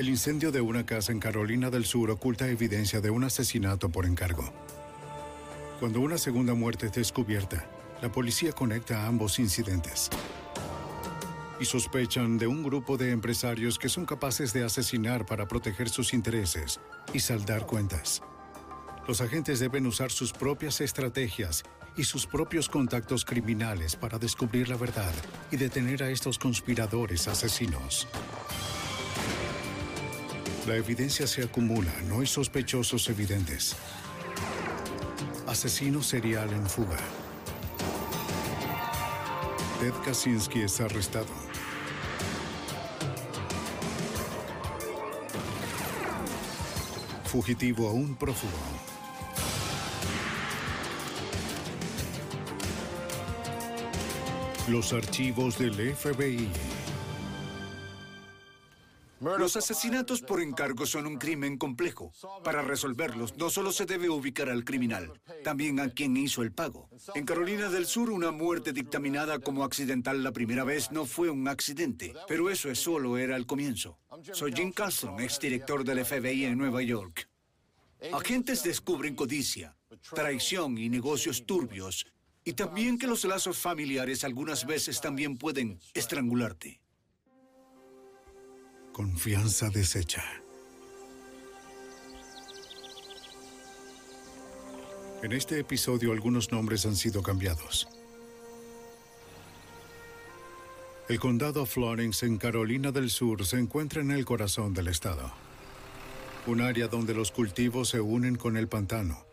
El incendio de una casa en Carolina del Sur oculta evidencia de un asesinato por encargo. Cuando una segunda muerte es descubierta, la policía conecta ambos incidentes. Y sospechan de un grupo de empresarios que son capaces de asesinar para proteger sus intereses y saldar cuentas. Los agentes deben usar sus propias estrategias y sus propios contactos criminales para descubrir la verdad y detener a estos conspiradores asesinos. La evidencia se acumula, no hay sospechosos evidentes. Asesino serial en fuga. Ted Kaczynski es arrestado. Fugitivo aún prófugo. Los archivos del FBI. Los asesinatos por encargo son un crimen complejo. Para resolverlos, no solo se debe ubicar al criminal, también a quien hizo el pago. En Carolina del Sur, una muerte dictaminada como accidental la primera vez no fue un accidente, pero eso es solo era el comienzo. Soy Jim Carlson, exdirector del FBI en Nueva York. Agentes descubren codicia, traición y negocios turbios, y también que los lazos familiares algunas veces también pueden estrangularte. Confianza deshecha. En este episodio algunos nombres han sido cambiados. El condado Florence en Carolina del Sur se encuentra en el corazón del estado. Un área donde los cultivos se unen con el pantano.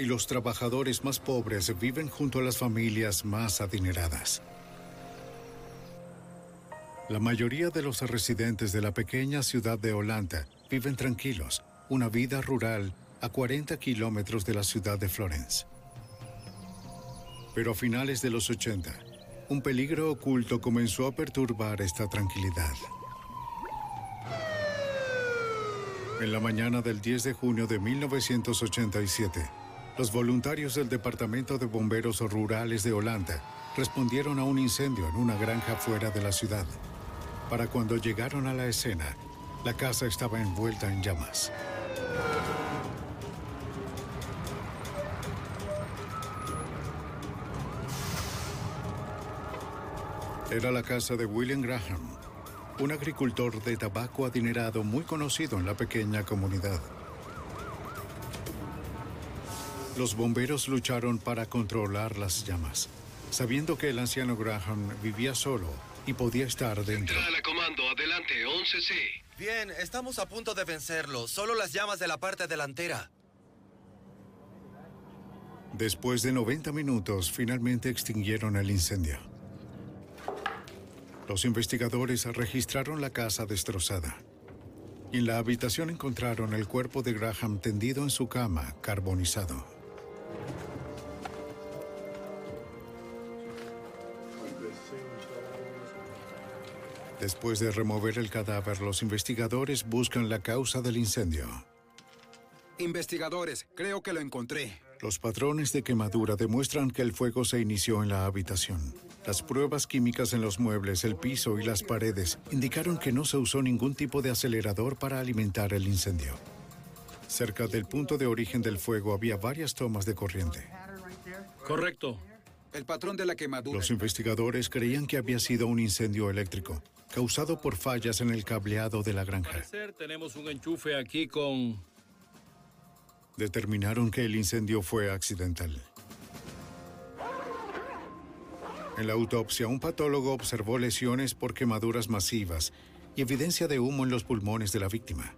Y los trabajadores más pobres viven junto a las familias más adineradas. La mayoría de los residentes de la pequeña ciudad de Holanda viven tranquilos, una vida rural a 40 kilómetros de la ciudad de Florence. Pero a finales de los 80, un peligro oculto comenzó a perturbar esta tranquilidad. En la mañana del 10 de junio de 1987, los voluntarios del Departamento de Bomberos Rurales de Holanda respondieron a un incendio en una granja fuera de la ciudad. Para cuando llegaron a la escena, la casa estaba envuelta en llamas. Era la casa de William Graham, un agricultor de tabaco adinerado muy conocido en la pequeña comunidad. Los bomberos lucharon para controlar las llamas, sabiendo que el anciano Graham vivía solo y podía estar dentro. Central a comando, adelante, 11C. Bien, estamos a punto de vencerlo. Solo las llamas de la parte delantera. Después de 90 minutos, finalmente extinguieron el incendio. Los investigadores registraron la casa destrozada. Y en la habitación encontraron el cuerpo de Graham tendido en su cama, carbonizado. Después de remover el cadáver, los investigadores buscan la causa del incendio. Investigadores, creo que lo encontré. Los patrones de quemadura demuestran que el fuego se inició en la habitación. Las pruebas químicas en los muebles, el piso y las paredes indicaron que no se usó ningún tipo de acelerador para alimentar el incendio. Cerca del punto de origen del fuego había varias tomas de corriente. Correcto. El patrón de la quemadura. Los investigadores creían que había sido un incendio eléctrico, causado por fallas en el cableado de la granja. Tenemos un enchufe aquí con... Determinaron que el incendio fue accidental. En la autopsia, un patólogo observó lesiones por quemaduras masivas y evidencia de humo en los pulmones de la víctima.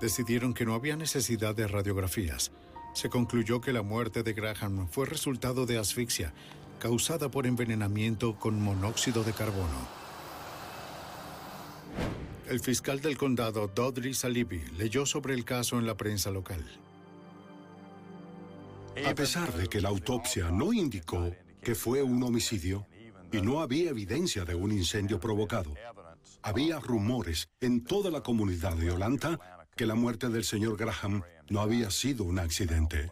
Decidieron que no había necesidad de radiografías. Se concluyó que la muerte de Graham fue resultado de asfixia, causada por envenenamiento con monóxido de carbono. El fiscal del condado, Dodry Salibi, leyó sobre el caso en la prensa local. A pesar de que la autopsia no indicó que fue un homicidio y no había evidencia de un incendio provocado, había rumores en toda la comunidad de Olanta que la muerte del señor Graham no había sido un accidente.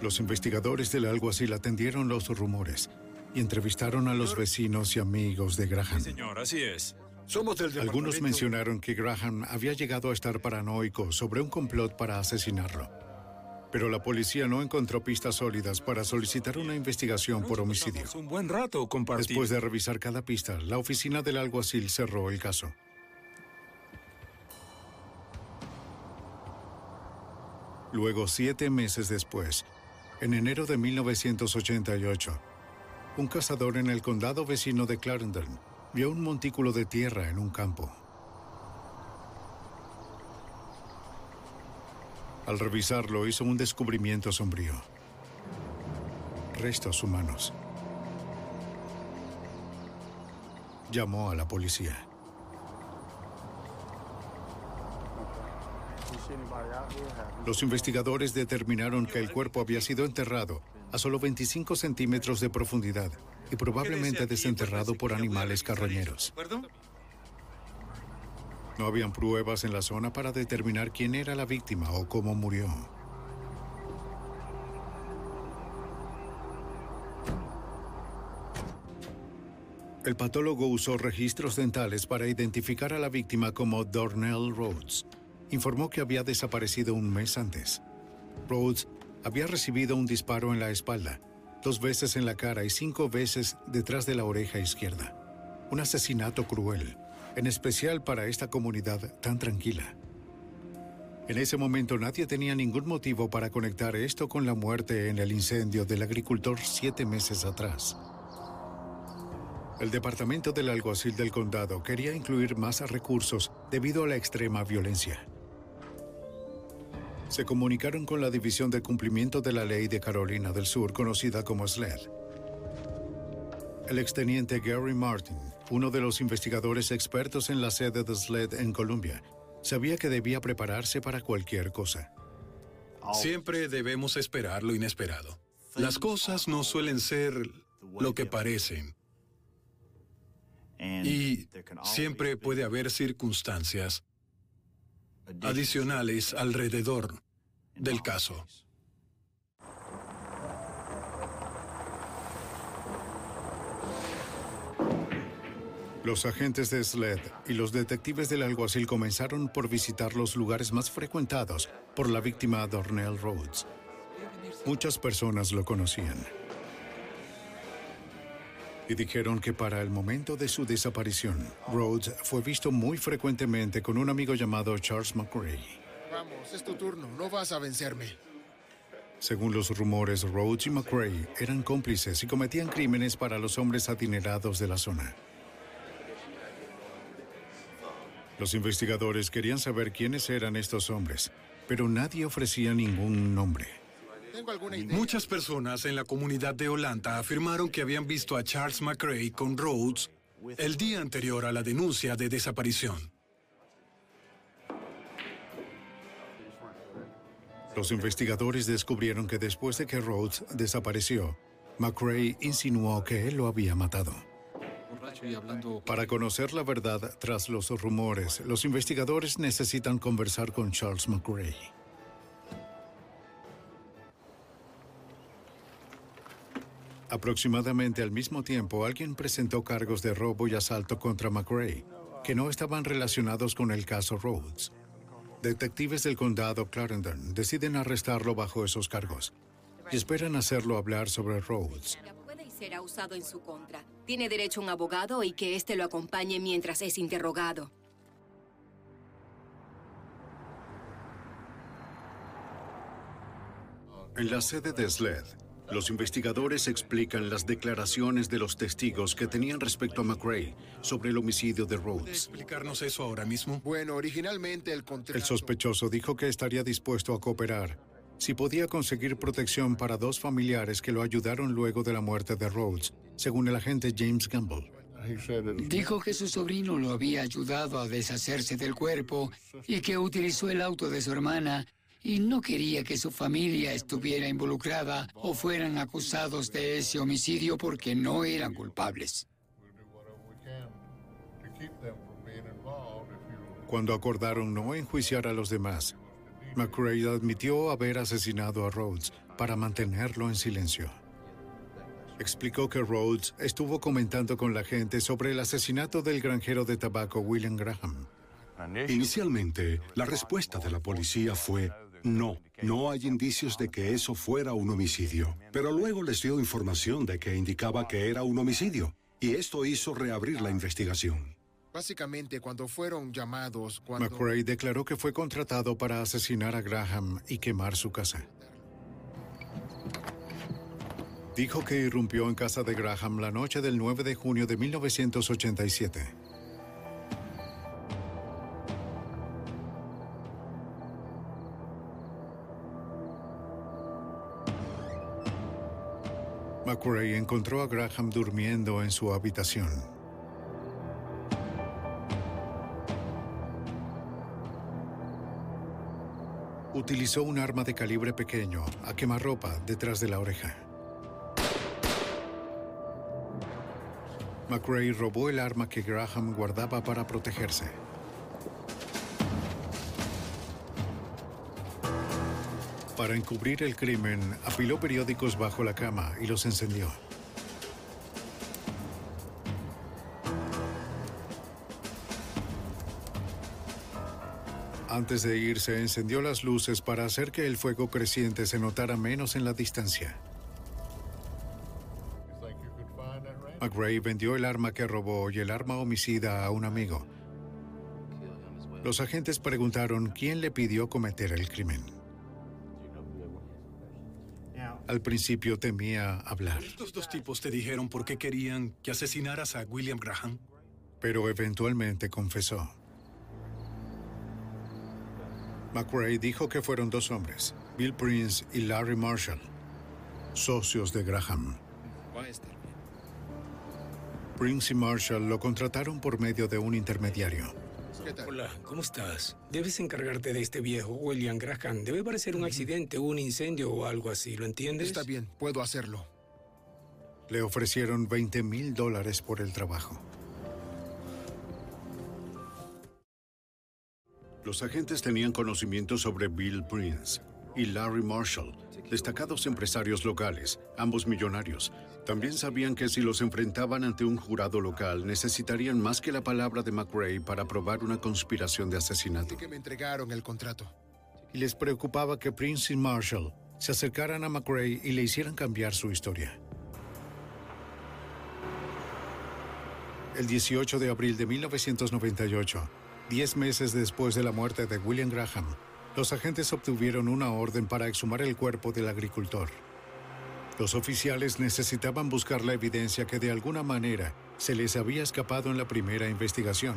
Los investigadores del alguacil atendieron los rumores y entrevistaron a los vecinos y amigos de Graham. señor, así es. Somos del Algunos mencionaron que Graham había llegado a estar paranoico sobre un complot para asesinarlo. Pero la policía no encontró pistas sólidas para solicitar una investigación por homicidio. Un buen rato Después de revisar cada pista, la oficina del alguacil cerró el caso. Luego, siete meses después, en enero de 1988, un cazador en el condado vecino de Clarendon vio un montículo de tierra en un campo. Al revisarlo hizo un descubrimiento sombrío. Restos humanos. Llamó a la policía. Los investigadores determinaron que el cuerpo había sido enterrado a solo 25 centímetros de profundidad y probablemente desenterrado por animales carroñeros. No habían pruebas en la zona para determinar quién era la víctima o cómo murió. El patólogo usó registros dentales para identificar a la víctima como Dornell Rhodes, informó que había desaparecido un mes antes. Rhodes había recibido un disparo en la espalda, dos veces en la cara y cinco veces detrás de la oreja izquierda. Un asesinato cruel, en especial para esta comunidad tan tranquila. En ese momento nadie tenía ningún motivo para conectar esto con la muerte en el incendio del agricultor siete meses atrás. El departamento del alguacil del condado quería incluir más recursos debido a la extrema violencia se comunicaron con la División de Cumplimiento de la Ley de Carolina del Sur, conocida como SLED. El exteniente Gary Martin, uno de los investigadores expertos en la sede de SLED en Colombia, sabía que debía prepararse para cualquier cosa. Siempre debemos esperar lo inesperado. Las cosas no suelen ser lo que parecen. Y siempre puede haber circunstancias adicionales alrededor del caso. Los agentes de SLED y los detectives del alguacil comenzaron por visitar los lugares más frecuentados por la víctima Dornell Rhodes. Muchas personas lo conocían y dijeron que para el momento de su desaparición, Rhodes fue visto muy frecuentemente con un amigo llamado Charles McRae. Vamos, es tu turno, no vas a vencerme. Según los rumores, Rhodes y McRae eran cómplices y cometían crímenes para los hombres adinerados de la zona. Los investigadores querían saber quiénes eran estos hombres, pero nadie ofrecía ningún nombre. Muchas personas en la comunidad de Holanda afirmaron que habían visto a Charles McRae con Rhodes el día anterior a la denuncia de desaparición. Los investigadores descubrieron que después de que Rhodes desapareció, McRae insinuó que él lo había matado. Para conocer la verdad tras los rumores, los investigadores necesitan conversar con Charles McRae. Aproximadamente al mismo tiempo, alguien presentó cargos de robo y asalto contra McRae, que no estaban relacionados con el caso Rhodes. Detectives del condado Clarendon deciden arrestarlo bajo esos cargos y esperan hacerlo hablar sobre Rhodes. Puede y será usado en su contra. Tiene derecho a un abogado y que éste lo acompañe mientras es interrogado. En la sede de SLED, los investigadores explican las declaraciones de los testigos que tenían respecto a McRae sobre el homicidio de Rhodes. explicarnos eso ahora mismo? Bueno, originalmente el contrato... El sospechoso dijo que estaría dispuesto a cooperar si podía conseguir protección para dos familiares que lo ayudaron luego de la muerte de Rhodes, según el agente James Gamble. Dijo que su sobrino lo había ayudado a deshacerse del cuerpo y que utilizó el auto de su hermana y no quería que su familia estuviera involucrada o fueran acusados de ese homicidio porque no eran culpables. Cuando acordaron no enjuiciar a los demás, McRae admitió haber asesinado a Rhodes para mantenerlo en silencio. Explicó que Rhodes estuvo comentando con la gente sobre el asesinato del granjero de tabaco William Graham. Inicialmente, la respuesta de la policía fue no, no hay indicios de que eso fuera un homicidio. Pero luego les dio información de que indicaba que era un homicidio. Y esto hizo reabrir la investigación. Básicamente, cuando fueron llamados, cuando... McRae declaró que fue contratado para asesinar a Graham y quemar su casa. Dijo que irrumpió en casa de Graham la noche del 9 de junio de 1987. McRae encontró a Graham durmiendo en su habitación. Utilizó un arma de calibre pequeño a quemarropa detrás de la oreja. McRae robó el arma que Graham guardaba para protegerse. Para encubrir el crimen, apiló periódicos bajo la cama y los encendió. Antes de irse, encendió las luces para hacer que el fuego creciente se notara menos en la distancia. McRae vendió el arma que robó y el arma homicida a un amigo. Los agentes preguntaron quién le pidió cometer el crimen. Al principio temía hablar, Estos dos tipos te dijeron por qué querían que asesinaras a William Graham. pero eventualmente confesó. McRae dijo que fueron dos hombres, Bill Prince y Larry Marshall, socios de Graham. Prince y Marshall lo contrataron por medio de un intermediario. Hola, ¿cómo estás? Debes encargarte de este viejo, William Graham. Debe parecer un accidente, un incendio o algo así, ¿lo entiendes? Está bien, puedo hacerlo. Le ofrecieron 20 mil dólares por el trabajo. Los agentes tenían conocimiento sobre Bill Prince y Larry Marshall, destacados empresarios locales, ambos millonarios. También sabían que si los enfrentaban ante un jurado local necesitarían más que la palabra de McRae para probar una conspiración de asesinato. Que me entregaron el contrato. Y les preocupaba que Prince y Marshall se acercaran a McRae y le hicieran cambiar su historia. El 18 de abril de 1998, diez meses después de la muerte de William Graham, los agentes obtuvieron una orden para exhumar el cuerpo del agricultor. Los oficiales necesitaban buscar la evidencia que de alguna manera se les había escapado en la primera investigación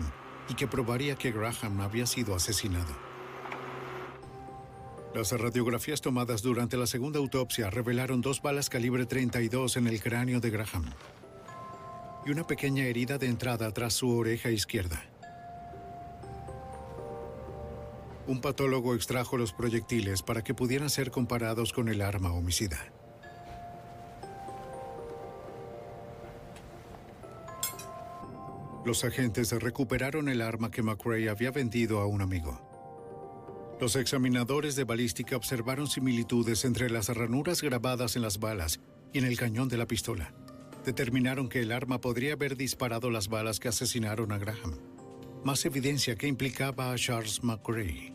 y que probaría que Graham había sido asesinado. Las radiografías tomadas durante la segunda autopsia revelaron dos balas calibre 32 en el cráneo de Graham y una pequeña herida de entrada tras su oreja izquierda. Un patólogo extrajo los proyectiles para que pudieran ser comparados con el arma homicida. Los agentes recuperaron el arma que McRae había vendido a un amigo. Los examinadores de balística observaron similitudes entre las ranuras grabadas en las balas y en el cañón de la pistola. Determinaron que el arma podría haber disparado las balas que asesinaron a Graham. Más evidencia que implicaba a Charles McRae.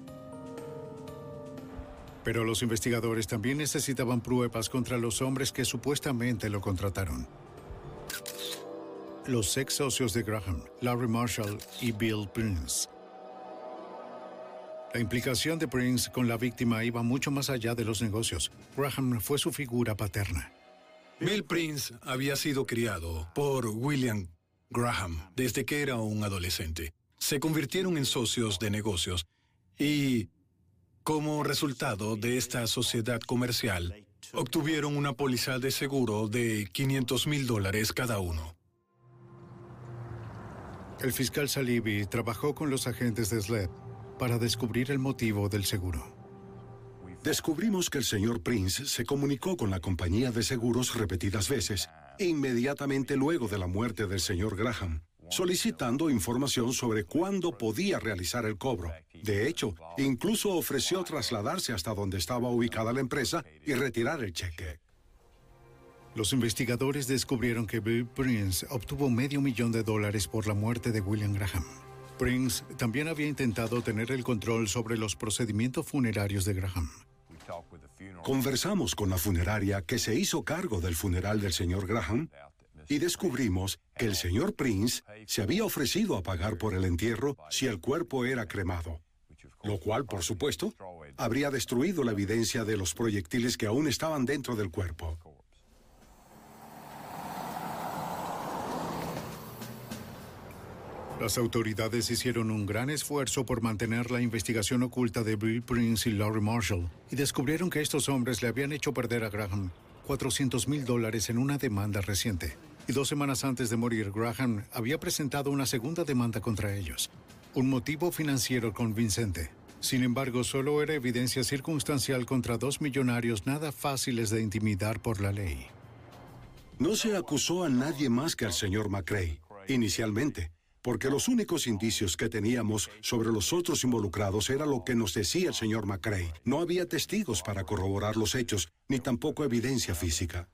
Pero los investigadores también necesitaban pruebas contra los hombres que supuestamente lo contrataron los ex socios de Graham, Larry Marshall y Bill Prince. La implicación de Prince con la víctima iba mucho más allá de los negocios. Graham fue su figura paterna. Bill Prince había sido criado por William Graham desde que era un adolescente. Se convirtieron en socios de negocios y, como resultado de esta sociedad comercial, obtuvieron una póliza de seguro de 500 mil dólares cada uno. El fiscal Salibi trabajó con los agentes de SLED para descubrir el motivo del seguro. Descubrimos que el señor Prince se comunicó con la compañía de seguros repetidas veces, e inmediatamente luego de la muerte del señor Graham, solicitando información sobre cuándo podía realizar el cobro. De hecho, incluso ofreció trasladarse hasta donde estaba ubicada la empresa y retirar el cheque. Los investigadores descubrieron que Bill Prince obtuvo medio millón de dólares por la muerte de William Graham. Prince también había intentado tener el control sobre los procedimientos funerarios de Graham. Conversamos con la funeraria que se hizo cargo del funeral del señor Graham y descubrimos que el señor Prince se había ofrecido a pagar por el entierro si el cuerpo era cremado, lo cual, por supuesto, habría destruido la evidencia de los proyectiles que aún estaban dentro del cuerpo. Las autoridades hicieron un gran esfuerzo por mantener la investigación oculta de Bill Prince y Laurie Marshall y descubrieron que estos hombres le habían hecho perder a Graham 400 mil dólares en una demanda reciente. Y dos semanas antes de morir, Graham había presentado una segunda demanda contra ellos. Un motivo financiero convincente. Sin embargo, solo era evidencia circunstancial contra dos millonarios nada fáciles de intimidar por la ley. No se acusó a nadie más que al señor McRae, inicialmente porque los únicos indicios que teníamos sobre los otros involucrados era lo que nos decía el señor McRae. No había testigos para corroborar los hechos, ni tampoco evidencia física.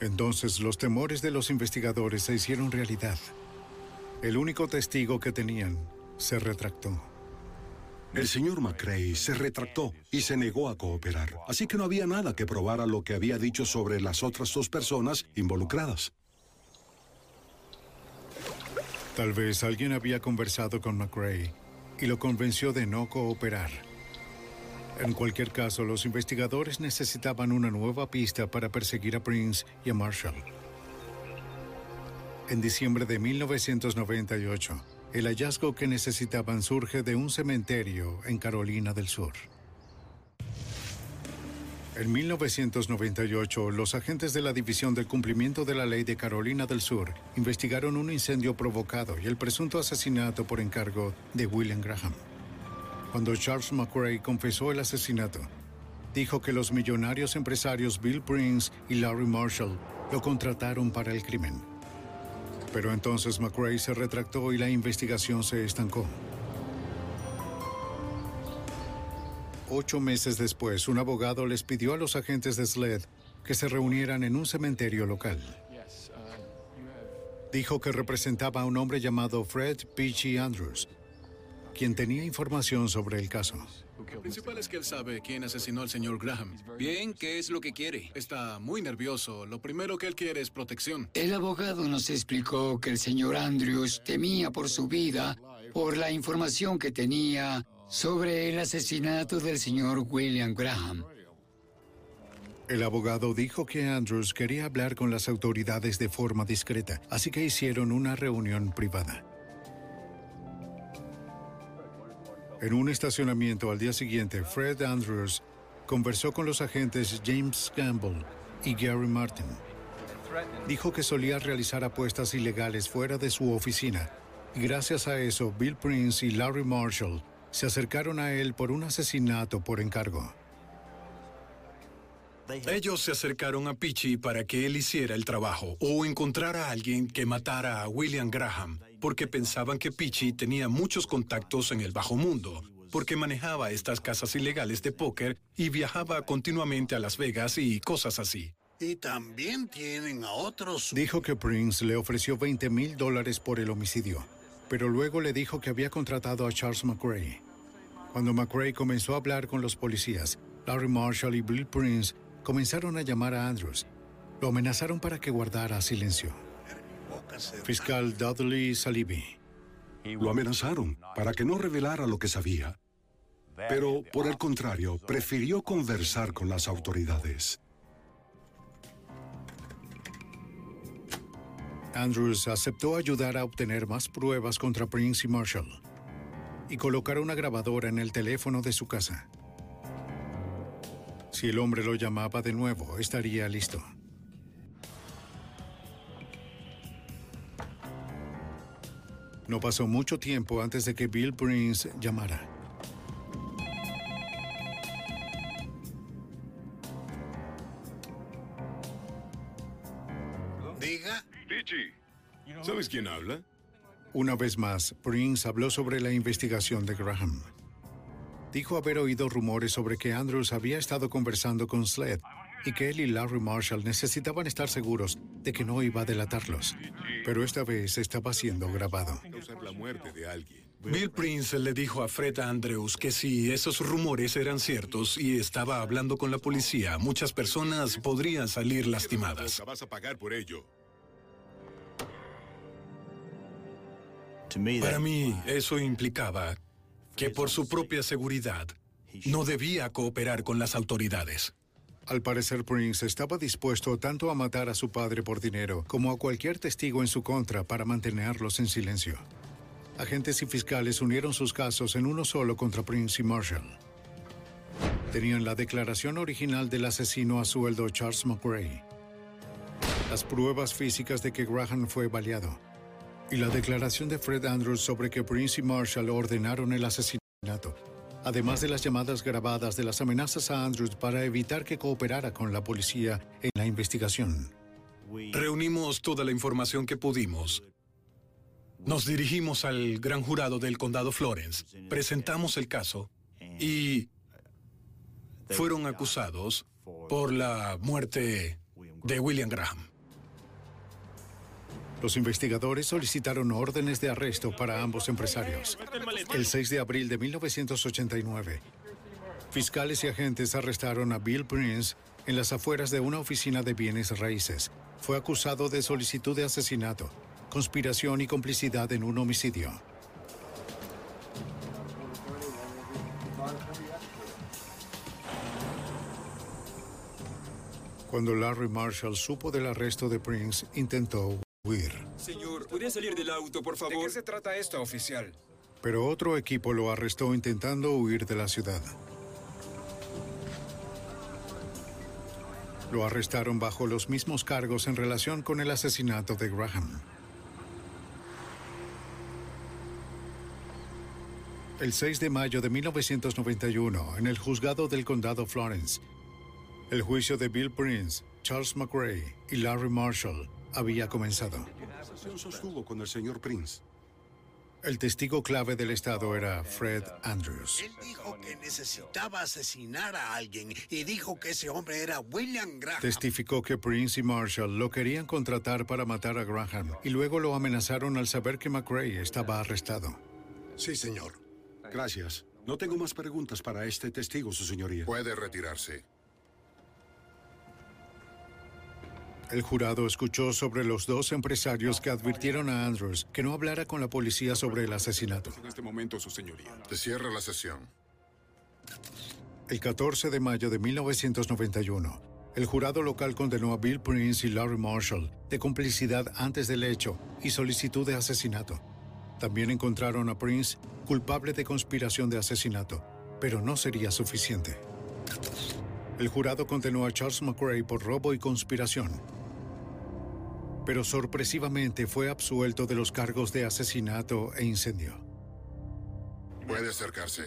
Entonces los temores de los investigadores se hicieron realidad. El único testigo que tenían se retractó. El señor McRae se retractó y se negó a cooperar, así que no había nada que probara lo que había dicho sobre las otras dos personas involucradas. Tal vez alguien había conversado con McRae y lo convenció de no cooperar. En cualquier caso, los investigadores necesitaban una nueva pista para perseguir a Prince y a Marshall. En diciembre de 1998, el hallazgo que necesitaban surge de un cementerio en Carolina del Sur. En 1998, los agentes de la División del Cumplimiento de la Ley de Carolina del Sur investigaron un incendio provocado y el presunto asesinato por encargo de William Graham. Cuando Charles McRae confesó el asesinato, dijo que los millonarios empresarios Bill Prince y Larry Marshall lo contrataron para el crimen. Pero entonces McRae se retractó y la investigación se estancó. Ocho meses después, un abogado les pidió a los agentes de SLED que se reunieran en un cementerio local. Dijo que representaba a un hombre llamado Fred Peachy Andrews, quien tenía información sobre el caso. Lo principal es que él sabe quién asesinó al señor Graham. Bien, ¿qué es lo que quiere? Está muy nervioso. Lo primero que él quiere es protección. El abogado nos explicó que el señor Andrews temía por su vida por la información que tenía sobre el asesinato del señor William Graham. El abogado dijo que Andrews quería hablar con las autoridades de forma discreta, así que hicieron una reunión privada. En un estacionamiento al día siguiente, Fred Andrews conversó con los agentes James Campbell y Gary Martin. Dijo que solía realizar apuestas ilegales fuera de su oficina y gracias a eso Bill Prince y Larry Marshall se acercaron a él por un asesinato por encargo. Ellos se acercaron a Pichi para que él hiciera el trabajo o encontrara a alguien que matara a William Graham, porque pensaban que Pichi tenía muchos contactos en el bajo mundo, porque manejaba estas casas ilegales de póker y viajaba continuamente a Las Vegas y cosas así. Y también tienen a otros... Dijo que Prince le ofreció 20 mil dólares por el homicidio, pero luego le dijo que había contratado a Charles McRae. Cuando McRae comenzó a hablar con los policías, Larry Marshall y Bill Prince comenzaron a llamar a Andrews. Lo amenazaron para que guardara silencio. Fiscal Dudley Salibi. Lo amenazaron para que no revelara lo que sabía. Pero, por el contrario, prefirió conversar con las autoridades. Andrews aceptó ayudar a obtener más pruebas contra Prince y Marshall y colocar una grabadora en el teléfono de su casa. Si el hombre lo llamaba de nuevo, estaría listo. No pasó mucho tiempo antes de que Bill Prince llamara. Diga. Pichi, ¿sabes quién habla? Una vez más, Prince habló sobre la investigación de Graham. Dijo haber oído rumores sobre que Andrews había estado conversando con Sled y que él y Larry Marshall necesitaban estar seguros de que no iba a delatarlos. Pero esta vez estaba siendo grabado. la muerte de alguien. Bill Prince le dijo a Fred Andrews que si esos rumores eran ciertos y estaba hablando con la policía, muchas personas podrían salir lastimadas. Vas a pagar por ello. Para mí, eso implicaba que por su propia seguridad no debía cooperar con las autoridades. Al parecer, Prince estaba dispuesto tanto a matar a su padre por dinero como a cualquier testigo en su contra para mantenerlos en silencio. Agentes y fiscales unieron sus casos en uno solo contra Prince y Marshall. Tenían la declaración original del asesino a sueldo Charles McRae, las pruebas físicas de que Graham fue baleado y la declaración de Fred Andrews sobre que Prince y Marshall ordenaron el asesinato, además de las llamadas grabadas de las amenazas a Andrews para evitar que cooperara con la policía en la investigación. Reunimos toda la información que pudimos. Nos dirigimos al gran jurado del condado Florence, presentamos el caso y fueron acusados por la muerte de William Graham. Los investigadores solicitaron órdenes de arresto para ambos empresarios. El 6 de abril de 1989, fiscales y agentes arrestaron a Bill Prince en las afueras de una oficina de bienes raíces. Fue acusado de solicitud de asesinato, conspiración y complicidad en un homicidio. Cuando Larry Marshall supo del arresto de Prince, intentó huir. Señor, ¿podría salir del auto, por favor? ¿De qué se trata esto, oficial? Pero otro equipo lo arrestó intentando huir de la ciudad. Lo arrestaron bajo los mismos cargos en relación con el asesinato de Graham. El 6 de mayo de 1991, en el juzgado del condado Florence, el juicio de Bill Prince, Charles McRae y Larry Marshall había comenzado. sostuvo con el señor Prince? El testigo clave del estado era Fred Andrews. Él dijo que necesitaba asesinar a alguien y dijo que ese hombre era William Graham. Testificó que Prince y Marshall lo querían contratar para matar a Graham y luego lo amenazaron al saber que McRae estaba arrestado. Sí, señor. Gracias. No tengo más preguntas para este testigo, su señoría. Puede retirarse. El jurado escuchó sobre los dos empresarios que advirtieron a Andrews que no hablara con la policía sobre el asesinato. En este momento, su señoría. Se cierra la sesión. El 14 de mayo de 1991, el jurado local condenó a Bill Prince y Larry Marshall de complicidad antes del hecho y solicitud de asesinato. También encontraron a Prince culpable de conspiración de asesinato, pero no sería suficiente. El jurado condenó a Charles McRae por robo y conspiración, pero sorpresivamente fue absuelto de los cargos de asesinato e incendio. Puede acercarse.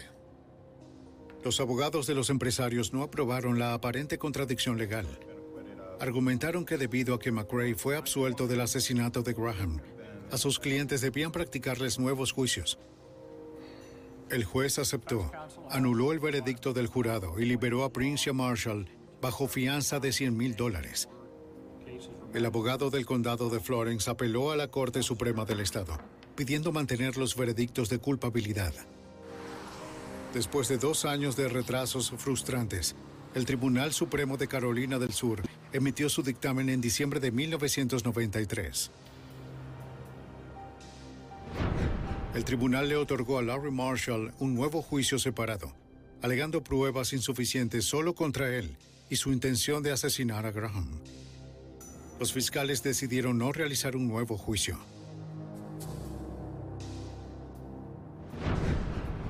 Los abogados de los empresarios no aprobaron la aparente contradicción legal. Argumentaron que debido a que McRae fue absuelto del asesinato de Graham, a sus clientes debían practicarles nuevos juicios. El juez aceptó, anuló el veredicto del jurado y liberó a Prince Marshall bajo fianza de 100 mil dólares. El abogado del condado de Florence apeló a la Corte Suprema del Estado, pidiendo mantener los veredictos de culpabilidad. Después de dos años de retrasos frustrantes, el Tribunal Supremo de Carolina del Sur emitió su dictamen en diciembre de 1993. El tribunal le otorgó a Larry Marshall un nuevo juicio separado, alegando pruebas insuficientes solo contra él y su intención de asesinar a Graham. Los fiscales decidieron no realizar un nuevo juicio.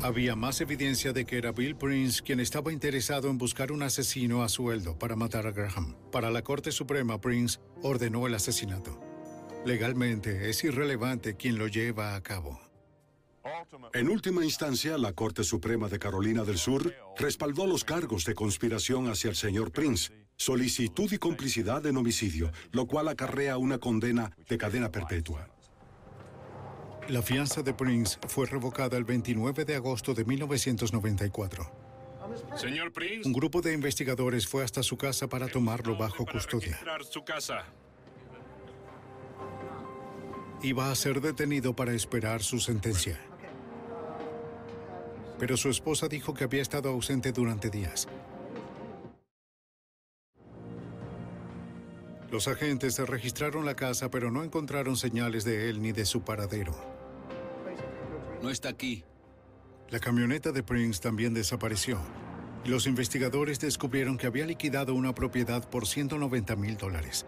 Había más evidencia de que era Bill Prince quien estaba interesado en buscar un asesino a sueldo para matar a Graham. Para la Corte Suprema, Prince ordenó el asesinato. Legalmente es irrelevante quién lo lleva a cabo. En última instancia, la Corte Suprema de Carolina del Sur respaldó los cargos de conspiración hacia el señor Prince, solicitud y complicidad en homicidio, lo cual acarrea una condena de cadena perpetua. La fianza de Prince fue revocada el 29 de agosto de 1994. Señor Prince. Un grupo de investigadores fue hasta su casa para tomarlo bajo custodia. su casa. Iba a ser detenido para esperar su sentencia. Pero su esposa dijo que había estado ausente durante días. Los agentes registraron la casa, pero no encontraron señales de él ni de su paradero. No está aquí. La camioneta de Prince también desapareció. Los investigadores descubrieron que había liquidado una propiedad por 190 mil dólares.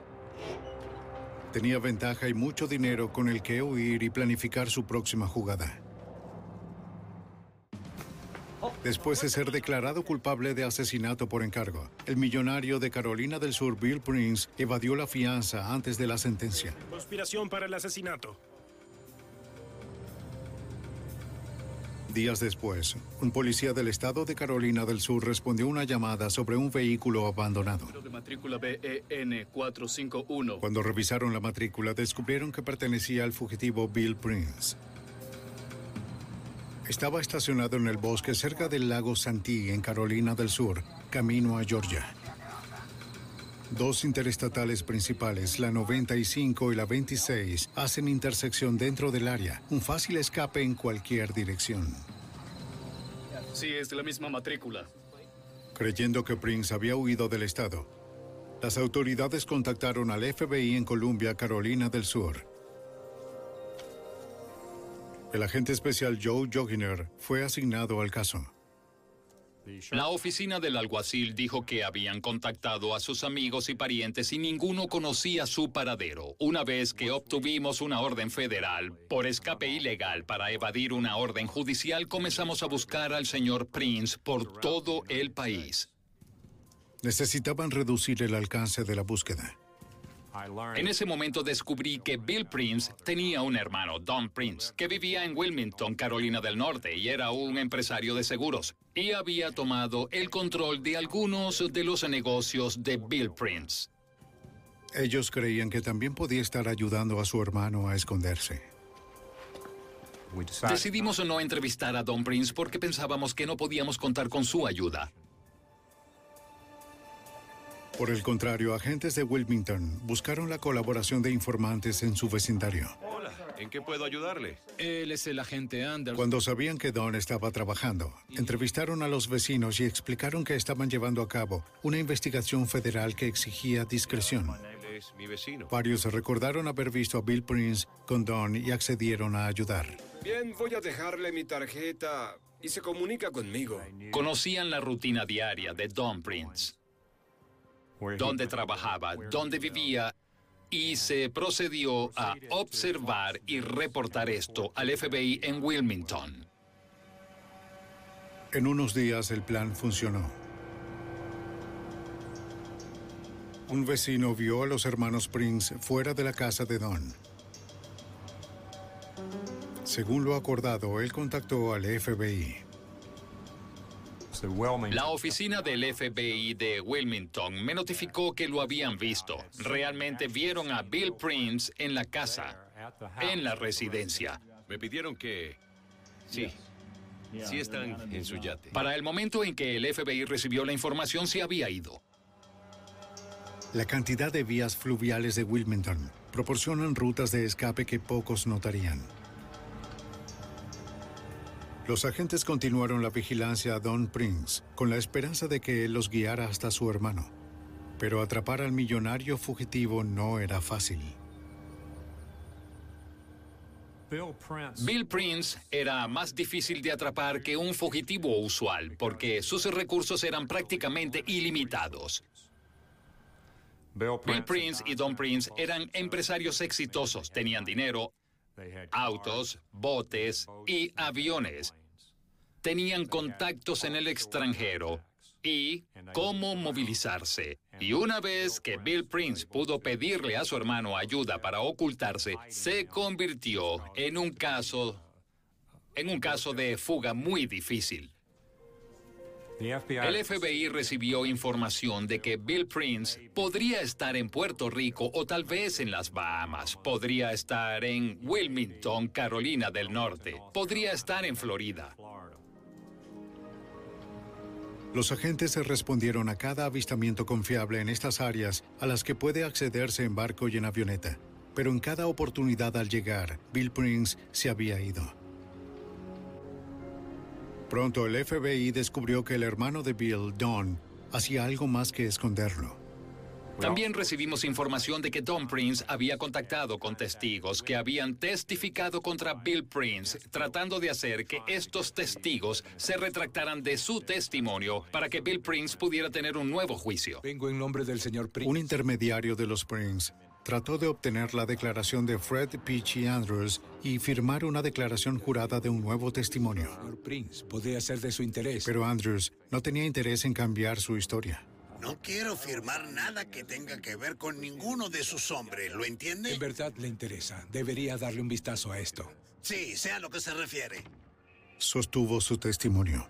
Tenía ventaja y mucho dinero con el que huir y planificar su próxima jugada. Después de ser declarado culpable de asesinato por encargo, el millonario de Carolina del Sur, Bill Prince, evadió la fianza antes de la sentencia. Conspiración para el asesinato. Días después, un policía del estado de Carolina del Sur respondió una llamada sobre un vehículo abandonado. De matrícula BEN 451. Cuando revisaron la matrícula, descubrieron que pertenecía al fugitivo Bill Prince. Estaba estacionado en el bosque cerca del lago Santee, en Carolina del Sur, camino a Georgia. Dos interestatales principales, la 95 y la 26, hacen intersección dentro del área, un fácil escape en cualquier dirección. Sí, es de la misma matrícula. Creyendo que Prince había huido del estado, las autoridades contactaron al FBI en Columbia, Carolina del Sur. El agente especial Joe Joginer fue asignado al caso. La oficina del alguacil dijo que habían contactado a sus amigos y parientes y ninguno conocía su paradero. Una vez que obtuvimos una orden federal por escape ilegal para evadir una orden judicial, comenzamos a buscar al señor Prince por todo el país. Necesitaban reducir el alcance de la búsqueda. En ese momento descubrí que Bill Prince tenía un hermano, Don Prince, que vivía en Wilmington, Carolina del Norte, y era un empresario de seguros, y había tomado el control de algunos de los negocios de Bill Prince. Ellos creían que también podía estar ayudando a su hermano a esconderse. Decidimos no entrevistar a Don Prince porque pensábamos que no podíamos contar con su ayuda. Por el contrario, agentes de Wilmington buscaron la colaboración de informantes en su vecindario. Hola, ¿en qué puedo ayudarle? Él es el agente Anderson. Cuando sabían que Don estaba trabajando, entrevistaron a los vecinos y explicaron que estaban llevando a cabo una investigación federal que exigía discreción. Él es mi vecino. Varios recordaron haber visto a Bill Prince con Don y accedieron a ayudar. Bien, voy a dejarle mi tarjeta y se comunica conmigo. Conocían la rutina diaria de Don Prince dónde trabajaba, dónde vivía, y se procedió a observar y reportar esto al FBI en Wilmington. En unos días el plan funcionó. Un vecino vio a los hermanos Prince fuera de la casa de Don. Según lo acordado, él contactó al FBI. La oficina del FBI de Wilmington me notificó que lo habían visto. Realmente vieron a Bill Prince en la casa, en la residencia. Me pidieron que... Sí. Sí están en su yate. Para el momento en que el FBI recibió la información, se había ido. La cantidad de vías fluviales de Wilmington proporcionan rutas de escape que pocos notarían. Los agentes continuaron la vigilancia a Don Prince con la esperanza de que él los guiara hasta su hermano. Pero atrapar al millonario fugitivo no era fácil. Bill Prince era más difícil de atrapar que un fugitivo usual porque sus recursos eran prácticamente ilimitados. Bill Prince y Don Prince eran empresarios exitosos, tenían dinero, autos, botes y aviones. Tenían contactos en el extranjero y cómo movilizarse. Y una vez que Bill Prince pudo pedirle a su hermano ayuda para ocultarse, se convirtió en un caso en un caso de fuga muy difícil. El FBI recibió información de que Bill Prince podría estar en Puerto Rico o tal vez en las Bahamas, podría estar en Wilmington, Carolina del Norte, podría estar en Florida. Los agentes respondieron a cada avistamiento confiable en estas áreas a las que puede accederse en barco y en avioneta. Pero en cada oportunidad al llegar, Bill Prince se había ido. Pronto el FBI descubrió que el hermano de Bill, Don, hacía algo más que esconderlo. También recibimos información de que Don Prince había contactado con testigos que habían testificado contra Bill Prince, tratando de hacer que estos testigos se retractaran de su testimonio para que Bill Prince pudiera tener un nuevo juicio. Vengo en nombre del señor Prince. Un intermediario de los Prince trató de obtener la declaración de Fred Peachy Andrews y firmar una declaración jurada de un nuevo testimonio. Señor Prince, podría ser de su interés. Pero Andrews no tenía interés en cambiar su historia. No quiero firmar nada que tenga que ver con ninguno de sus hombres, ¿lo entiende? En verdad le interesa. Debería darle un vistazo a esto. Sí, sea a lo que se refiere. Sostuvo su testimonio.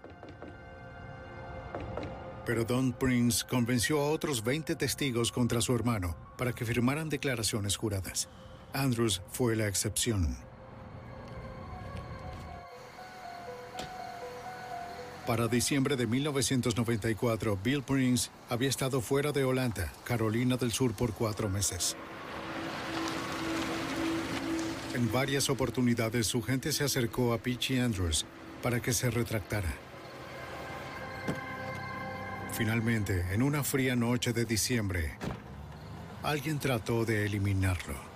Pero Don Prince convenció a otros 20 testigos contra su hermano para que firmaran declaraciones juradas. Andrews fue la excepción. Para diciembre de 1994, Bill Prince había estado fuera de Holanda, Carolina del Sur, por cuatro meses. En varias oportunidades su gente se acercó a Peachy Andrews para que se retractara. Finalmente, en una fría noche de diciembre, alguien trató de eliminarlo.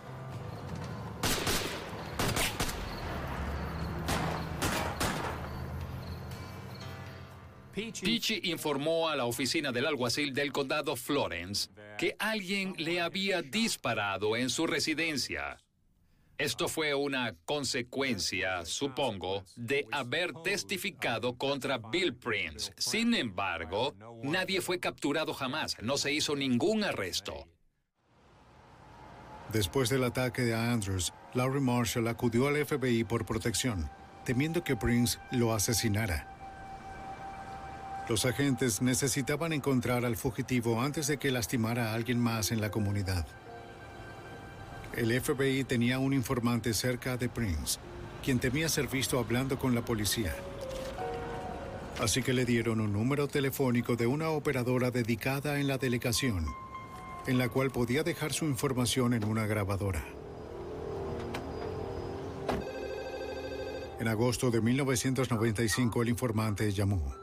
Peachy informó a la oficina del alguacil del condado Florence que alguien le había disparado en su residencia. Esto fue una consecuencia, supongo, de haber testificado contra Bill Prince. Sin embargo, nadie fue capturado jamás, no se hizo ningún arresto. Después del ataque de Andrews, Larry Marshall acudió al FBI por protección, temiendo que Prince lo asesinara. Los agentes necesitaban encontrar al fugitivo antes de que lastimara a alguien más en la comunidad. El FBI tenía un informante cerca de Prince, quien temía ser visto hablando con la policía. Así que le dieron un número telefónico de una operadora dedicada en la delegación, en la cual podía dejar su información en una grabadora. En agosto de 1995 el informante llamó.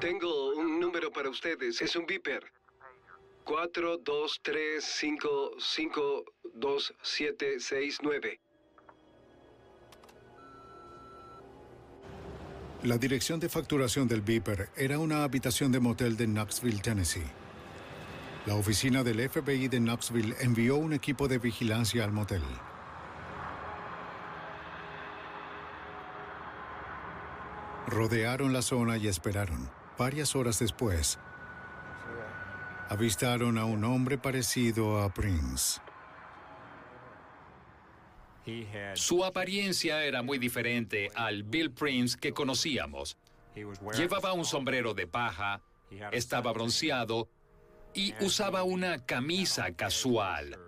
Tengo un número para ustedes. Es un beeper. 423552769. La dirección de facturación del Beeper era una habitación de motel de Knoxville, Tennessee. La oficina del FBI de Knoxville envió un equipo de vigilancia al motel. Rodearon la zona y esperaron. Varias horas después, avistaron a un hombre parecido a Prince. Su apariencia era muy diferente al Bill Prince que conocíamos. Llevaba un sombrero de paja, estaba bronceado y usaba una camisa casual.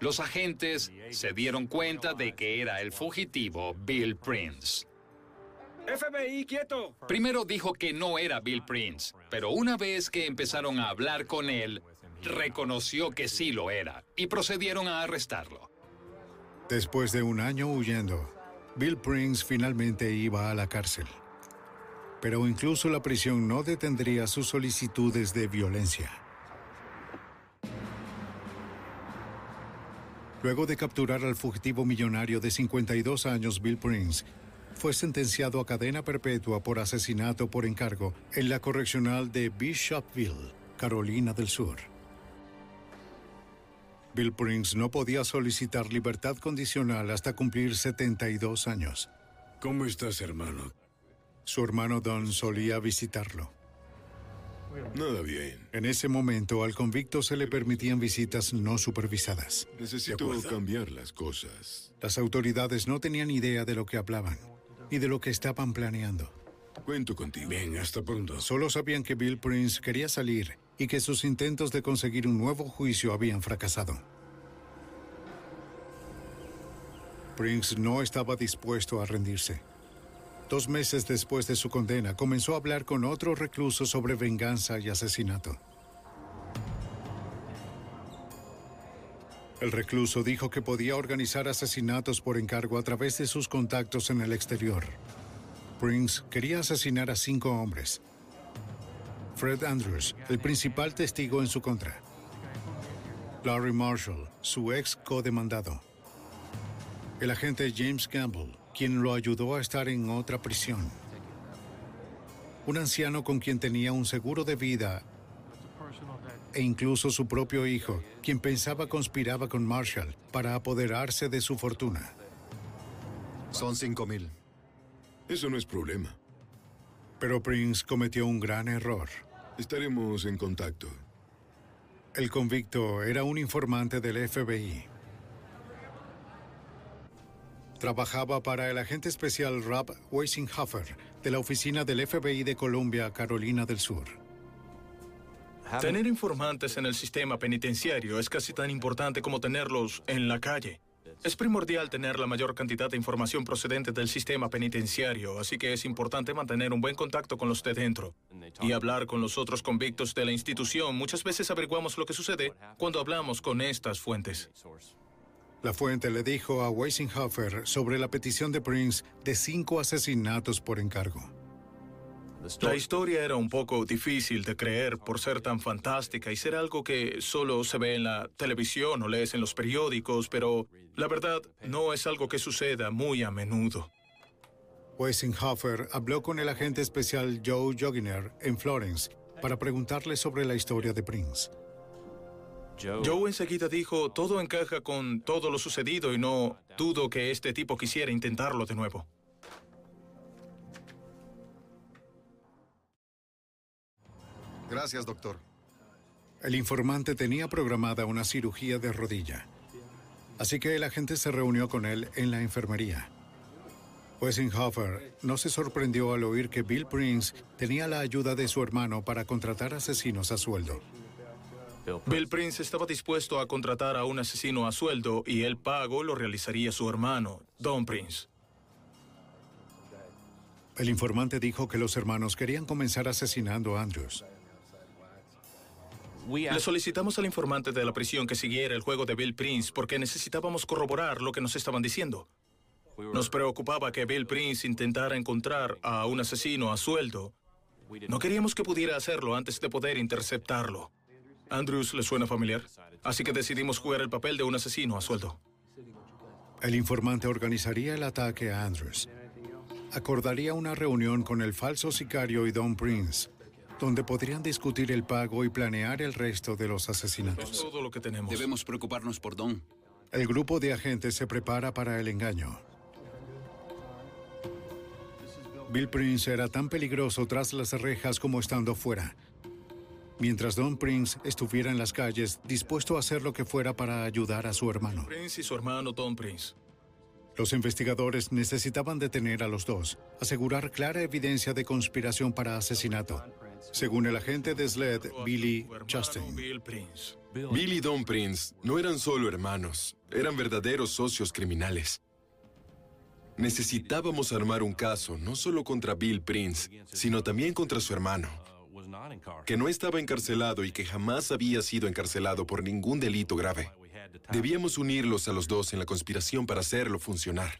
Los agentes se dieron cuenta de que era el fugitivo Bill Prince. FBI, quieto. Primero dijo que no era Bill Prince, pero una vez que empezaron a hablar con él, reconoció que sí lo era y procedieron a arrestarlo. Después de un año huyendo, Bill Prince finalmente iba a la cárcel. Pero incluso la prisión no detendría sus solicitudes de violencia. Luego de capturar al fugitivo millonario de 52 años Bill Prince, fue sentenciado a cadena perpetua por asesinato por encargo en la correccional de Bishopville, Carolina del Sur. Bill Prince no podía solicitar libertad condicional hasta cumplir 72 años. ¿Cómo estás, hermano? Su hermano Don solía visitarlo. Nada bien. En ese momento, al convicto se le permitían visitas no supervisadas. Necesito cambiar las cosas. Las autoridades no tenían idea de lo que hablaban y de lo que estaban planeando. Cuento contigo. Bien, hasta pronto. Solo sabían que Bill Prince quería salir y que sus intentos de conseguir un nuevo juicio habían fracasado. Prince no estaba dispuesto a rendirse. Dos meses después de su condena, comenzó a hablar con otro recluso sobre venganza y asesinato. El recluso dijo que podía organizar asesinatos por encargo a través de sus contactos en el exterior. Prince quería asesinar a cinco hombres. Fred Andrews, el principal testigo en su contra. Larry Marshall, su ex codemandado. El agente James Campbell, quien lo ayudó a estar en otra prisión. Un anciano con quien tenía un seguro de vida e incluso su propio hijo, quien pensaba conspiraba con Marshall para apoderarse de su fortuna. Son cinco mil. Eso no es problema. Pero Prince cometió un gran error. Estaremos en contacto. El convicto era un informante del FBI. Trabajaba para el agente especial Rob Weissenhofer de la oficina del FBI de Columbia, Carolina del Sur. Tener informantes en el sistema penitenciario es casi tan importante como tenerlos en la calle. Es primordial tener la mayor cantidad de información procedente del sistema penitenciario, así que es importante mantener un buen contacto con los de dentro y hablar con los otros convictos de la institución. Muchas veces averiguamos lo que sucede cuando hablamos con estas fuentes. La fuente le dijo a Weissenhofer sobre la petición de Prince de cinco asesinatos por encargo. La historia era un poco difícil de creer por ser tan fantástica y ser algo que solo se ve en la televisión o lees en los periódicos, pero la verdad no es algo que suceda muy a menudo. Weissenhofer habló con el agente especial Joe Joginer en Florence para preguntarle sobre la historia de Prince. Joe enseguida dijo, todo encaja con todo lo sucedido y no dudo que este tipo quisiera intentarlo de nuevo. Gracias, doctor. El informante tenía programada una cirugía de rodilla. Así que el agente se reunió con él en la enfermería. Weissenhofer no se sorprendió al oír que Bill Prince tenía la ayuda de su hermano para contratar asesinos a sueldo. Bill Prince estaba dispuesto a contratar a un asesino a sueldo y el pago lo realizaría su hermano, Don Prince. El informante dijo que los hermanos querían comenzar asesinando a Andrews. Le solicitamos al informante de la prisión que siguiera el juego de Bill Prince porque necesitábamos corroborar lo que nos estaban diciendo. Nos preocupaba que Bill Prince intentara encontrar a un asesino a sueldo. No queríamos que pudiera hacerlo antes de poder interceptarlo. Andrews le suena familiar, así que decidimos jugar el papel de un asesino a sueldo. El informante organizaría el ataque a Andrews. Acordaría una reunión con el falso sicario y Don Prince, donde podrían discutir el pago y planear el resto de los asesinatos. Es todo lo que tenemos. Debemos preocuparnos por Don. El grupo de agentes se prepara para el engaño. Bill Prince era tan peligroso tras las rejas como estando fuera. Mientras Don Prince estuviera en las calles, dispuesto a hacer lo que fuera para ayudar a su hermano. Prince y su hermano Don Prince. Los investigadores necesitaban detener a los dos, asegurar clara evidencia de conspiración para asesinato, según el agente de SLED, Billy Chastain. Bill y Don Prince no eran solo hermanos, eran verdaderos socios criminales. Necesitábamos armar un caso no solo contra Bill Prince, sino también contra su hermano, que no estaba encarcelado y que jamás había sido encarcelado por ningún delito grave. Debíamos unirlos a los dos en la conspiración para hacerlo funcionar.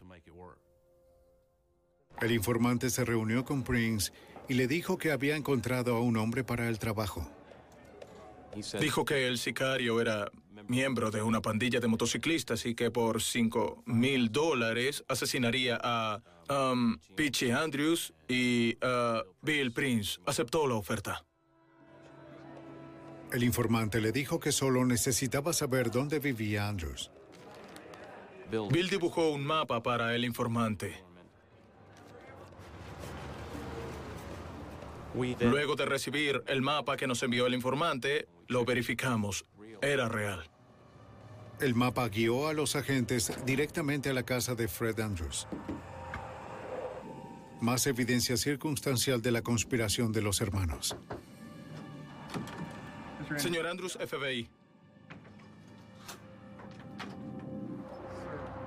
El informante se reunió con Prince y le dijo que había encontrado a un hombre para el trabajo. Dijo que el sicario era miembro de una pandilla de motociclistas y que por 5 mil dólares asesinaría a um, Andrews y a Bill Prince. Aceptó la oferta. El informante le dijo que solo necesitaba saber dónde vivía Andrews. Bill dibujó un mapa para el informante. Luego de recibir el mapa que nos envió el informante, lo verificamos. Era real. El mapa guió a los agentes directamente a la casa de Fred Andrews. Más evidencia circunstancial de la conspiración de los hermanos. Señor Andrews, FBI.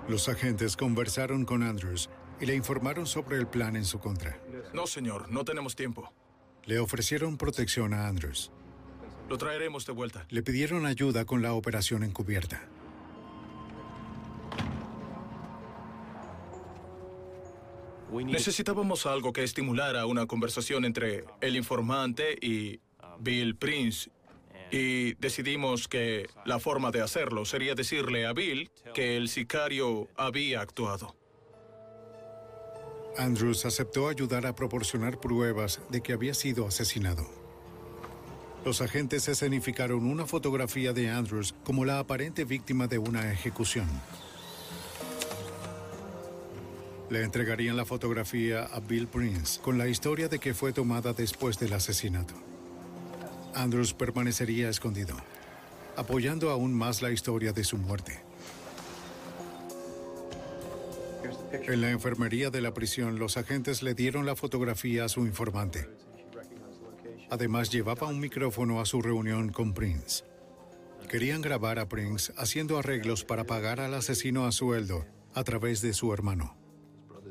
Los agentes conversaron con Andrews y le informaron sobre el plan en su contra. No, señor, no tenemos tiempo. Le ofrecieron protección a Andrews. Lo traeremos de vuelta. Le pidieron ayuda con la operación encubierta. Necesitábamos algo que estimulara una conversación entre el informante y Bill Prince. Y decidimos que la forma de hacerlo sería decirle a Bill que el sicario había actuado. Andrews aceptó ayudar a proporcionar pruebas de que había sido asesinado. Los agentes escenificaron una fotografía de Andrews como la aparente víctima de una ejecución. Le entregarían la fotografía a Bill Prince con la historia de que fue tomada después del asesinato. Andrews permanecería escondido, apoyando aún más la historia de su muerte. En la enfermería de la prisión, los agentes le dieron la fotografía a su informante. Además, llevaba un micrófono a su reunión con Prince. Querían grabar a Prince haciendo arreglos para pagar al asesino a sueldo a través de su hermano.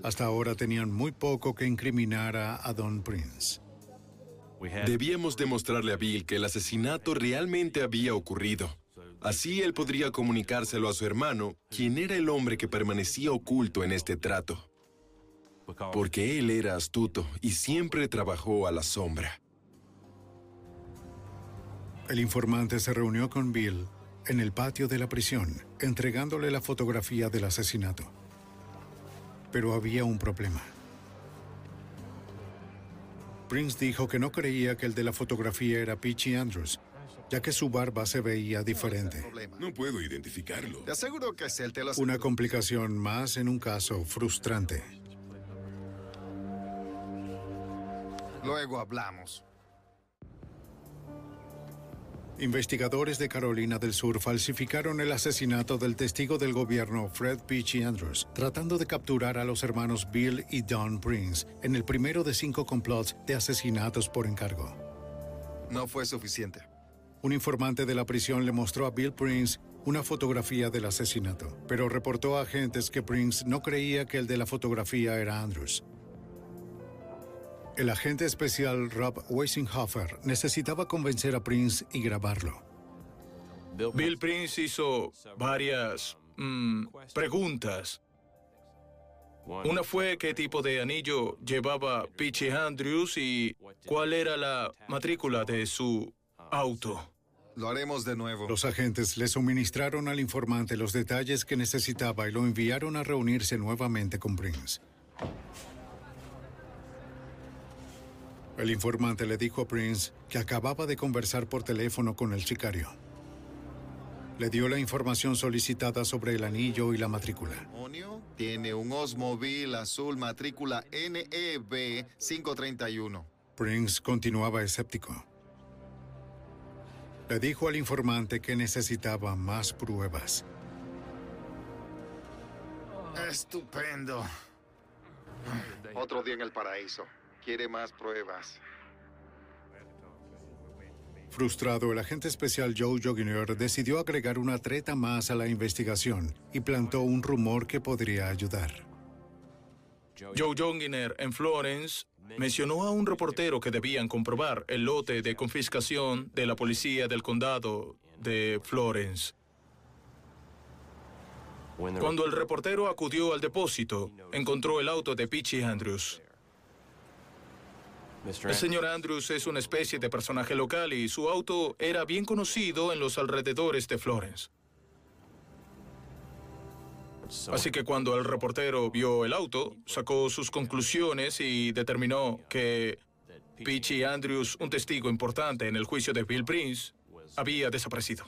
Hasta ahora tenían muy poco que incriminar a Don Prince. Debíamos demostrarle a Bill que el asesinato realmente había ocurrido. Así él podría comunicárselo a su hermano, quien era el hombre que permanecía oculto en este trato. Porque él era astuto y siempre trabajó a la sombra. El informante se reunió con Bill en el patio de la prisión, entregándole la fotografía del asesinato. Pero había un problema. Prince dijo que no creía que el de la fotografía era Peachy Andrews, ya que su barba se veía diferente. No puedo identificarlo. Te aseguro que es él, te lo Una complicación más en un caso frustrante. Luego hablamos. Investigadores de Carolina del Sur falsificaron el asesinato del testigo del gobierno Fred Peachy Andrews, tratando de capturar a los hermanos Bill y Don Prince en el primero de cinco complots de asesinatos por encargo. No fue suficiente. Un informante de la prisión le mostró a Bill Prince una fotografía del asesinato, pero reportó a agentes que Prince no creía que el de la fotografía era Andrews. El agente especial Rob Weissenhofer necesitaba convencer a Prince y grabarlo. Bill Prince hizo varias mm, preguntas. Una fue qué tipo de anillo llevaba Peachy Andrews y cuál era la matrícula de su auto. Lo haremos de nuevo. Los agentes le suministraron al informante los detalles que necesitaba y lo enviaron a reunirse nuevamente con Prince. El informante le dijo a Prince que acababa de conversar por teléfono con el sicario. Le dio la información solicitada sobre el anillo y la matrícula. Tiene un Osmobile azul matrícula E NEB 531. Prince continuaba escéptico. Le dijo al informante que necesitaba más pruebas. Estupendo. Otro día en el paraíso. Quiere más pruebas. Frustrado, el agente especial Joe Joginer decidió agregar una treta más a la investigación y plantó un rumor que podría ayudar. Joe Jonginer en Florence mencionó a un reportero que debían comprobar el lote de confiscación de la policía del condado de Florence. Cuando el reportero acudió al depósito, encontró el auto de Peachy Andrews. El señor Andrews es una especie de personaje local y su auto era bien conocido en los alrededores de Florence. Así que cuando el reportero vio el auto, sacó sus conclusiones y determinó que Peachy Andrews, un testigo importante en el juicio de Bill Prince, había desaparecido.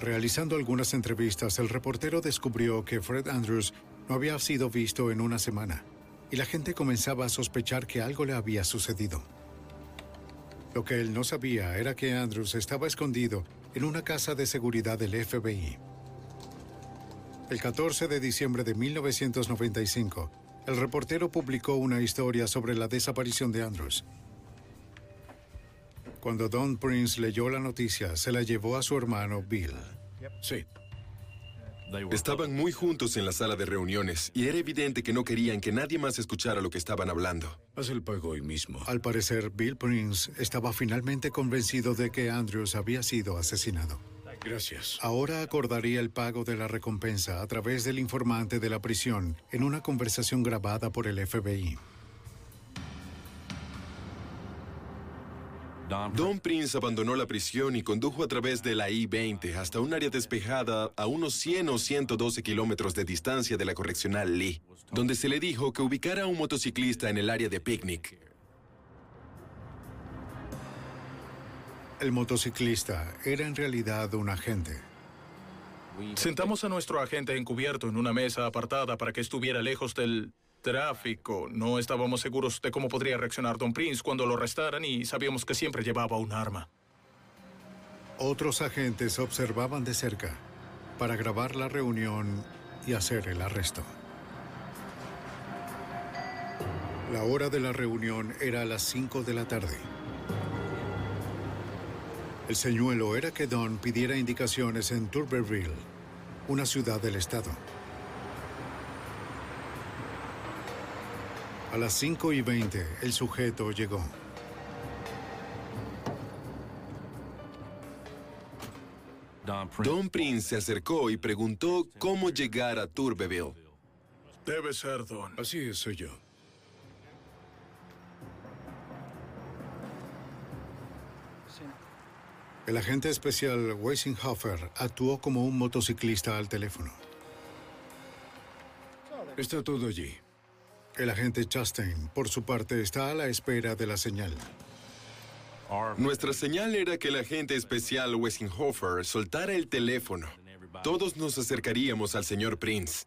Realizando algunas entrevistas, el reportero descubrió que Fred Andrews no había sido visto en una semana y la gente comenzaba a sospechar que algo le había sucedido. Lo que él no sabía era que Andrews estaba escondido en una casa de seguridad del FBI. El 14 de diciembre de 1995, el reportero publicó una historia sobre la desaparición de Andrews. Cuando Don Prince leyó la noticia, se la llevó a su hermano Bill. Sí. Estaban muy juntos en la sala de reuniones y era evidente que no querían que nadie más escuchara lo que estaban hablando. Haz el pago hoy mismo. Al parecer, Bill Prince estaba finalmente convencido de que Andrews había sido asesinado. Gracias. Ahora acordaría el pago de la recompensa a través del informante de la prisión en una conversación grabada por el FBI. Don Prince abandonó la prisión y condujo a través de la I-20 hasta un área despejada a unos 100 o 112 kilómetros de distancia de la correccional Lee, donde se le dijo que ubicara a un motociclista en el área de picnic. El motociclista era en realidad un agente. Sentamos a nuestro agente encubierto en una mesa apartada para que estuviera lejos del tráfico. No estábamos seguros de cómo podría reaccionar Don Prince cuando lo arrestaran y sabíamos que siempre llevaba un arma. Otros agentes observaban de cerca para grabar la reunión y hacer el arresto. La hora de la reunión era a las 5 de la tarde. El señuelo era que Don pidiera indicaciones en Turberville, una ciudad del estado. A las 5 y 20, el sujeto llegó. Don Prince se acercó y preguntó cómo llegar a Turbeville. Debe ser Don. Así es, soy yo. El agente especial Weissenhofer actuó como un motociclista al teléfono. Está todo allí. El agente Chastain, por su parte, está a la espera de la señal. Nuestra señal era que el agente especial Weissenhofer soltara el teléfono. Todos nos acercaríamos al señor Prince.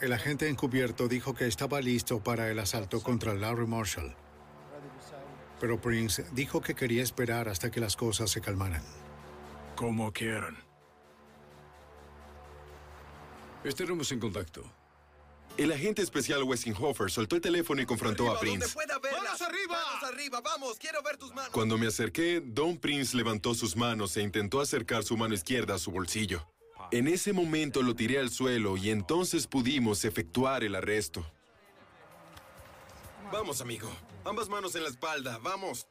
El agente encubierto dijo que estaba listo para el asalto contra Larry Marshall. Pero Prince dijo que quería esperar hasta que las cosas se calmaran. Como quieran. Estaremos en contacto. El agente especial Weissenhofer soltó el teléfono y confrontó a Prince. ¡Manos arriba! ¡Manos arriba! ¡Vamos! ¡Quiero ver tus manos! Cuando me acerqué, Don Prince levantó sus manos e intentó acercar su mano izquierda a su bolsillo. En ese momento lo tiré al suelo y entonces pudimos efectuar el arresto. Vamos, amigo. Ambas manos en la espalda. Vamos.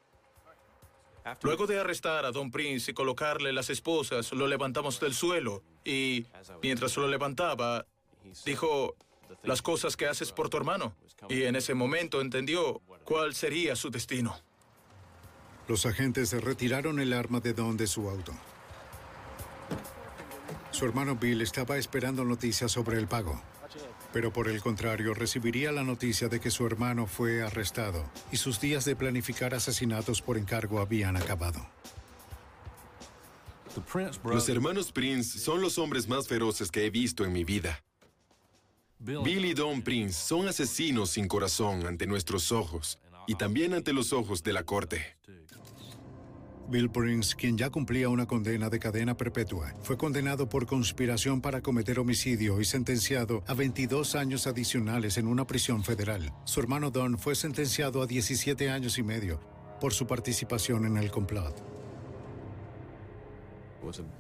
Luego de arrestar a Don Prince y colocarle las esposas, lo levantamos del suelo y, mientras lo levantaba, dijo las cosas que haces por tu hermano. Y en ese momento entendió cuál sería su destino. Los agentes retiraron el arma de Don de su auto. Su hermano Bill estaba esperando noticias sobre el pago. Pero por el contrario, recibiría la noticia de que su hermano fue arrestado y sus días de planificar asesinatos por encargo habían acabado. Los hermanos Prince son los hombres más feroces que he visto en mi vida. Bill y Don Prince son asesinos sin corazón ante nuestros ojos y también ante los ojos de la corte. Bill Prince, quien ya cumplía una condena de cadena perpetua, fue condenado por conspiración para cometer homicidio y sentenciado a 22 años adicionales en una prisión federal. Su hermano Don fue sentenciado a 17 años y medio por su participación en el complot.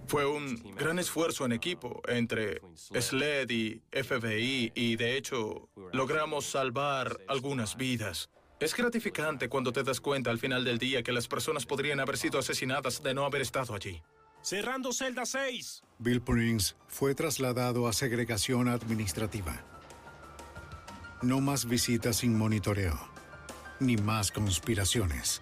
Fue un gran esfuerzo en equipo entre SLED y FBI y de hecho logramos salvar algunas vidas. Es gratificante cuando te das cuenta al final del día que las personas podrían haber sido asesinadas de no haber estado allí. Cerrando celda 6. Bill Prince fue trasladado a segregación administrativa. No más visitas sin monitoreo, ni más conspiraciones.